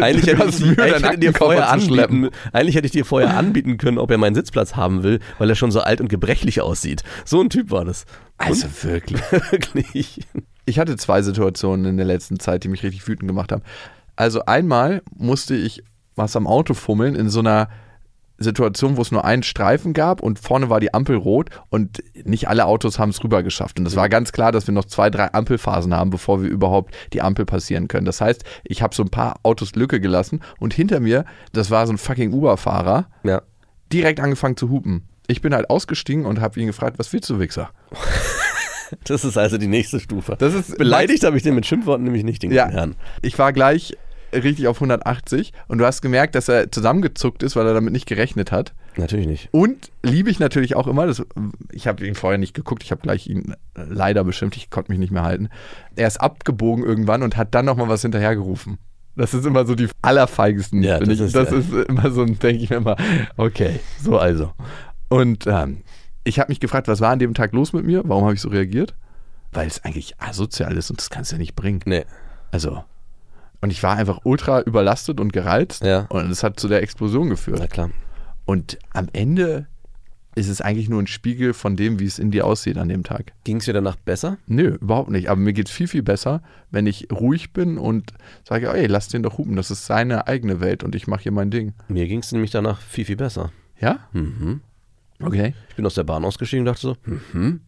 Eigentlich hätte, ich, Mühe, eigentlich, hätte dir vorher anbieten, eigentlich hätte ich dir vorher anbieten können, ob er meinen Sitzplatz haben will, weil er schon so alt und gebrechlich aussieht. So ein Typ war das. also wirklich. Wirklich. Ich hatte zwei Situationen in der letzten Zeit, die mich richtig wütend gemacht haben. Also einmal musste ich was am Auto fummeln in so einer Situation, wo es nur einen Streifen gab und vorne war die Ampel rot und nicht alle Autos haben es rüber geschafft. Und es war ganz klar, dass wir noch zwei, drei Ampelphasen haben, bevor wir überhaupt die Ampel passieren können. Das heißt, ich habe so ein paar Autos Lücke gelassen und hinter mir, das war so ein fucking Uber-Fahrer, Ja. direkt angefangen zu hupen. Ich bin halt ausgestiegen und habe ihn gefragt, was willst du, Wichser? Das ist also die nächste Stufe. Das ist Beleidigt habe ich den mit Schimpfworten nämlich nicht, den Ja. Herrn. Ich war gleich richtig auf 180 und du hast gemerkt, dass er zusammengezuckt ist, weil er damit nicht gerechnet hat. Natürlich nicht. Und liebe ich natürlich auch immer, das, ich habe ihn vorher nicht geguckt, ich habe gleich ihn leider bestimmt, ich konnte mich nicht mehr halten. Er ist abgebogen irgendwann und hat dann nochmal was hinterhergerufen. Das ist immer so die allerfeigsten. Ja, finde das ich. ist, das ja. ist immer so ein, denke ich mir immer, okay, so also. Und ähm, ich habe mich gefragt, was war an dem Tag los mit mir? Warum habe ich so reagiert? Weil es eigentlich asozial ist und das kannst du ja nicht bringen. Nee. Also. Und ich war einfach ultra überlastet und gereizt. Ja. Und es hat zu der Explosion geführt. Na klar. Und am Ende ist es eigentlich nur ein Spiegel von dem, wie es in dir aussieht an dem Tag. Ging es dir danach besser? Nö, überhaupt nicht. Aber mir geht es viel, viel besser, wenn ich ruhig bin und sage, ey, lass den doch hupen. Das ist seine eigene Welt und ich mache hier mein Ding. Mir ging es nämlich danach viel, viel besser. Ja? Mhm. Okay. Ich bin aus der Bahn ausgestiegen und dachte so, mhm.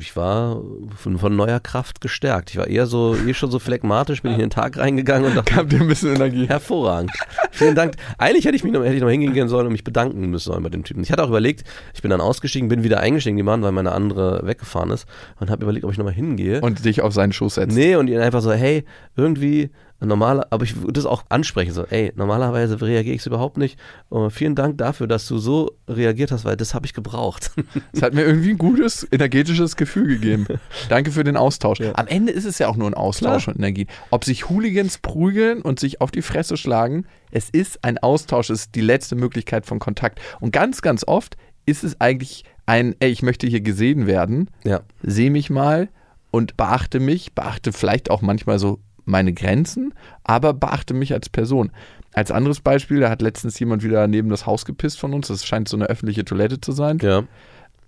Ich war von, von neuer Kraft gestärkt. Ich war eher so, eh schon so phlegmatisch, bin ich in den Tag reingegangen und dachte, Habt ihr ein bisschen Energie? Hervorragend. Vielen Dank. Eigentlich hätte ich mich noch, hätte ich noch hingehen gehen sollen und mich bedanken müssen sollen bei dem Typen. Ich hatte auch überlegt, ich bin dann ausgestiegen, bin wieder eingestiegen, die Bahn, weil meine andere weggefahren ist und habe überlegt, ob ich nochmal hingehe. Und dich auf seinen Schoß setzt. nee, und ihn einfach so, hey, irgendwie normal, aber ich würde das auch ansprechen, so, ey, normalerweise reagiere ich überhaupt nicht. Und vielen Dank dafür, dass du so reagiert hast, weil das habe ich gebraucht. Es hat mir irgendwie ein gutes, energetisches Gefühl gegeben. Danke für den Austausch. Am Ende ist es ja auch nur ein Austausch Klar. und Energie. Ob sich Hooligans prügeln und sich auf die Fresse schlagen, es ist ein Austausch, es ist die letzte Möglichkeit von Kontakt. Und ganz, ganz oft ist es eigentlich ein, ey, ich möchte hier gesehen werden, ja. seh mich mal und beachte mich, beachte vielleicht auch manchmal so meine Grenzen, aber beachte mich als Person. Als anderes Beispiel, da hat letztens jemand wieder neben das Haus gepisst von uns. Das scheint so eine öffentliche Toilette zu sein. Ja.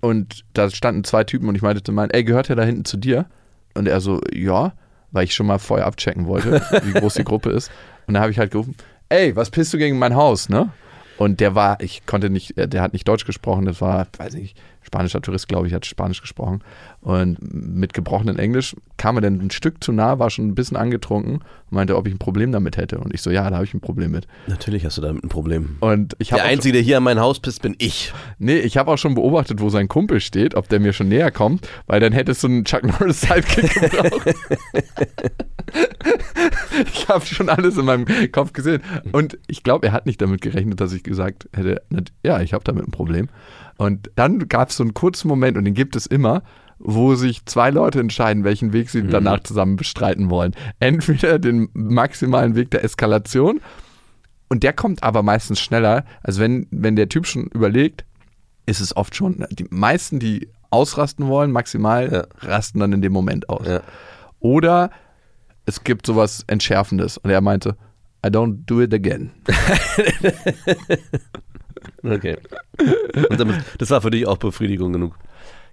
Und da standen zwei Typen und ich meinte zu meinen, ey, gehört der da hinten zu dir? Und er so, ja, weil ich schon mal vorher abchecken wollte, wie groß die Gruppe ist. Und da habe ich halt gerufen, ey, was pisst du gegen mein Haus, ne? Und der war, ich konnte nicht, äh, der hat nicht Deutsch gesprochen, das war, weiß nicht, spanischer Tourist, glaube ich, hat Spanisch gesprochen. Und mit gebrochenem Englisch kam er dann ein Stück zu nah, war schon ein bisschen angetrunken und meinte, ob ich ein Problem damit hätte. Und ich so, ja, da habe ich ein Problem mit. Natürlich hast du damit ein Problem. Und ich Der Einzige, der hier an mein Haus pisst, bin ich. Nee, ich habe auch schon beobachtet, wo sein Kumpel steht, ob der mir schon näher kommt, weil dann hättest du einen Chuck Norris Sidekick gebraucht. ich habe schon alles in meinem Kopf gesehen. Und ich glaube, er hat nicht damit gerechnet, dass ich gesagt hätte, ja, ich habe damit ein Problem. Und dann gab es so einen kurzen Moment, und den gibt es immer, wo sich zwei Leute entscheiden, welchen Weg sie danach zusammen bestreiten wollen. Entweder den maximalen Weg der Eskalation und der kommt aber meistens schneller. Also wenn, wenn der Typ schon überlegt, ist es oft schon, die meisten, die ausrasten wollen, maximal, Ja. rasten dann in dem Moment aus. Ja. Oder es gibt sowas Entschärfendes. Und er meinte, I don't do it again. Okay. Und damit, das war für dich auch Befriedigung genug.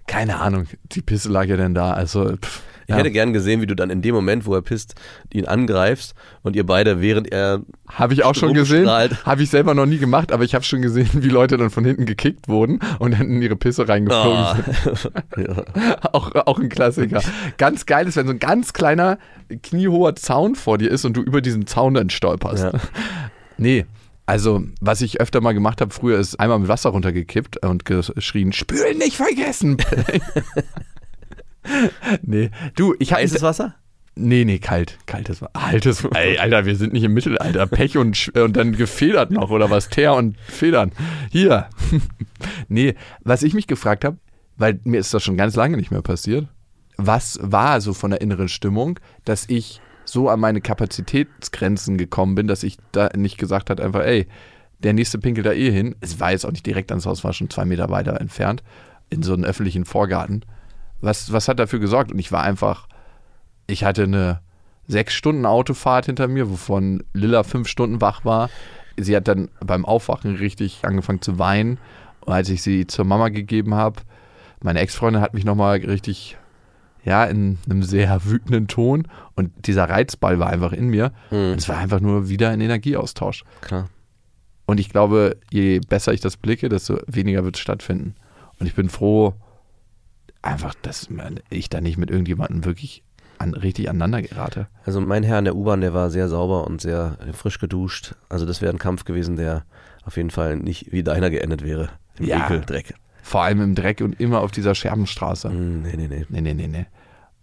Keine Ahnung, die Pisse lag ja denn da. Also, pff, Ich ja. hätte gern gesehen, wie du dann in dem Moment, wo er pisst, ihn angreifst und ihr beide, während er Habe ich auch schon gesehen. Habe ich selber noch nie gemacht, aber ich habe schon gesehen, wie Leute dann von hinten gekickt wurden und dann in ihre Pisse reingeflogen Ah. sind. ja. Auch, auch ein Klassiker. Ganz geil ist, wenn so ein ganz kleiner, kniehoher Zaun vor dir ist und du über diesen Zaun dann stolperst. Ja. Nee. Also, was ich öfter mal gemacht habe früher, ist einmal mit Wasser runtergekippt und geschrien, spülen nicht vergessen. nee, du, ich habe Heißes Wasser? Nee, nee, kalt. Kaltes Wasser. Altes Ey, Alter, wir sind nicht im Mittelalter. Pech und, und dann gefedert noch oder was? Teer und Federn. Hier. nee, was ich mich gefragt habe, weil mir ist das schon ganz lange nicht mehr passiert. Was war so von der inneren Stimmung, dass ich so an meine Kapazitätsgrenzen gekommen bin, dass ich da nicht gesagt hat, einfach, ey, der nächste pinkelt da eh hin. Es war jetzt auch nicht direkt ans Haus, war schon zwei Meter weiter entfernt, in so einem öffentlichen Vorgarten. Was, was hat dafür gesorgt? Und ich war einfach, ich hatte eine sechs Stunden Autofahrt hinter mir, wovon Lilla fünf Stunden wach war. Sie hat dann beim Aufwachen richtig angefangen zu weinen. Und als ich sie zur Mama gegeben habe, meine Ex-Freundin hat mich nochmal richtig, ja, in einem sehr wütenden Ton. Und dieser Reizball war einfach in mir. Mhm. Und es war einfach nur wieder ein Energieaustausch. Klar. Und ich glaube, je besser ich das blicke, desto weniger wird es stattfinden. Und ich bin froh, einfach, dass ich da nicht mit irgendjemandem wirklich an, richtig aneinander gerate. Also mein Herr in der U-Bahn, der war sehr sauber und sehr frisch geduscht. Also das wäre ein Kampf gewesen, der auf jeden Fall nicht wie deiner geendet wäre. Im Ja. Ekel, Dreck. Vor allem im Dreck und immer auf dieser Scherbenstraße. Hm, nee, nee, nee. Nee, nee, nee, nee.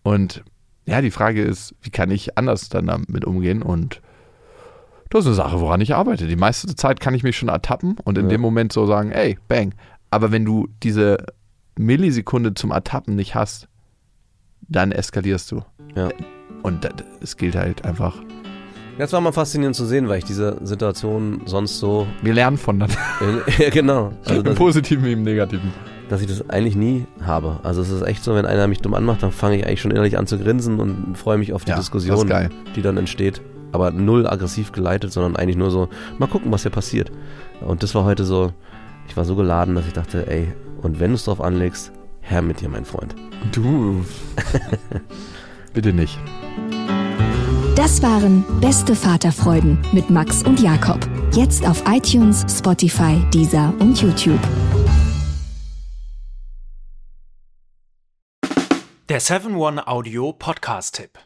Und ja, die Frage ist, wie kann ich anders dann damit umgehen? Und das ist eine Sache, woran ich arbeite. Die meiste Zeit kann ich mich schon ertappen und in Ja. dem Moment so sagen, ey, bang. Aber wenn du diese Millisekunde zum Ertappen nicht hast, dann eskalierst du. Ja. Und es gilt halt einfach. Das war mal faszinierend zu sehen, weil ich diese Situation sonst so. Wir lernen voneinander. ja, genau. Also, Im Positiven wie im Negativen. Dass ich das eigentlich nie habe. Also, es ist echt so, wenn einer mich dumm anmacht, dann fange ich eigentlich schon innerlich an zu grinsen und freue mich auf die Ja, Diskussion, die dann entsteht. Aber null aggressiv geleitet, sondern eigentlich nur so, mal gucken, was hier passiert. Und das war heute so, ich war so geladen, dass ich dachte, ey, und wenn du es drauf anlegst, her mit dir, mein Freund. Du. Bitte nicht. Das waren Beste Vaterfreuden mit Max und Jakob. Jetzt auf iTunes, Spotify, Deezer und YouTube. Der 7-One-Audio Podcast-Tipp.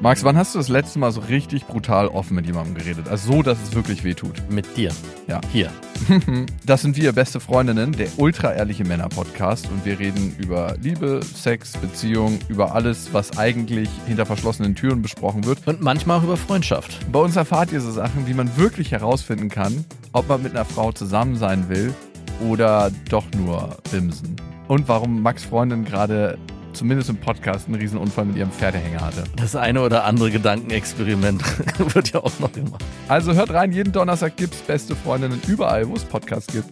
Max, wann hast du das letzte Mal so richtig brutal offen mit jemandem geredet? Also so, dass es wirklich wehtut. Mit dir. Ja. Hier. Das sind wir, beste Freundinnen, der ultra-ehrliche Männer-Podcast. Und wir reden über Liebe, Sex, Beziehung, über alles, was eigentlich hinter verschlossenen Türen besprochen wird. Und manchmal auch über Freundschaft. Bei uns erfahrt ihr so Sachen, wie man wirklich herausfinden kann, ob man mit einer Frau zusammen sein will oder doch nur bimsen. Und warum Max Freundin gerade, zumindest im Podcast, einen Riesenunfall mit ihrem Pferdehänger hatte. Das eine oder andere Gedankenexperiment wird ja auch noch gemacht. Also hört rein, jeden Donnerstag gibt's beste Freundinnen überall, wo es Podcasts gibt.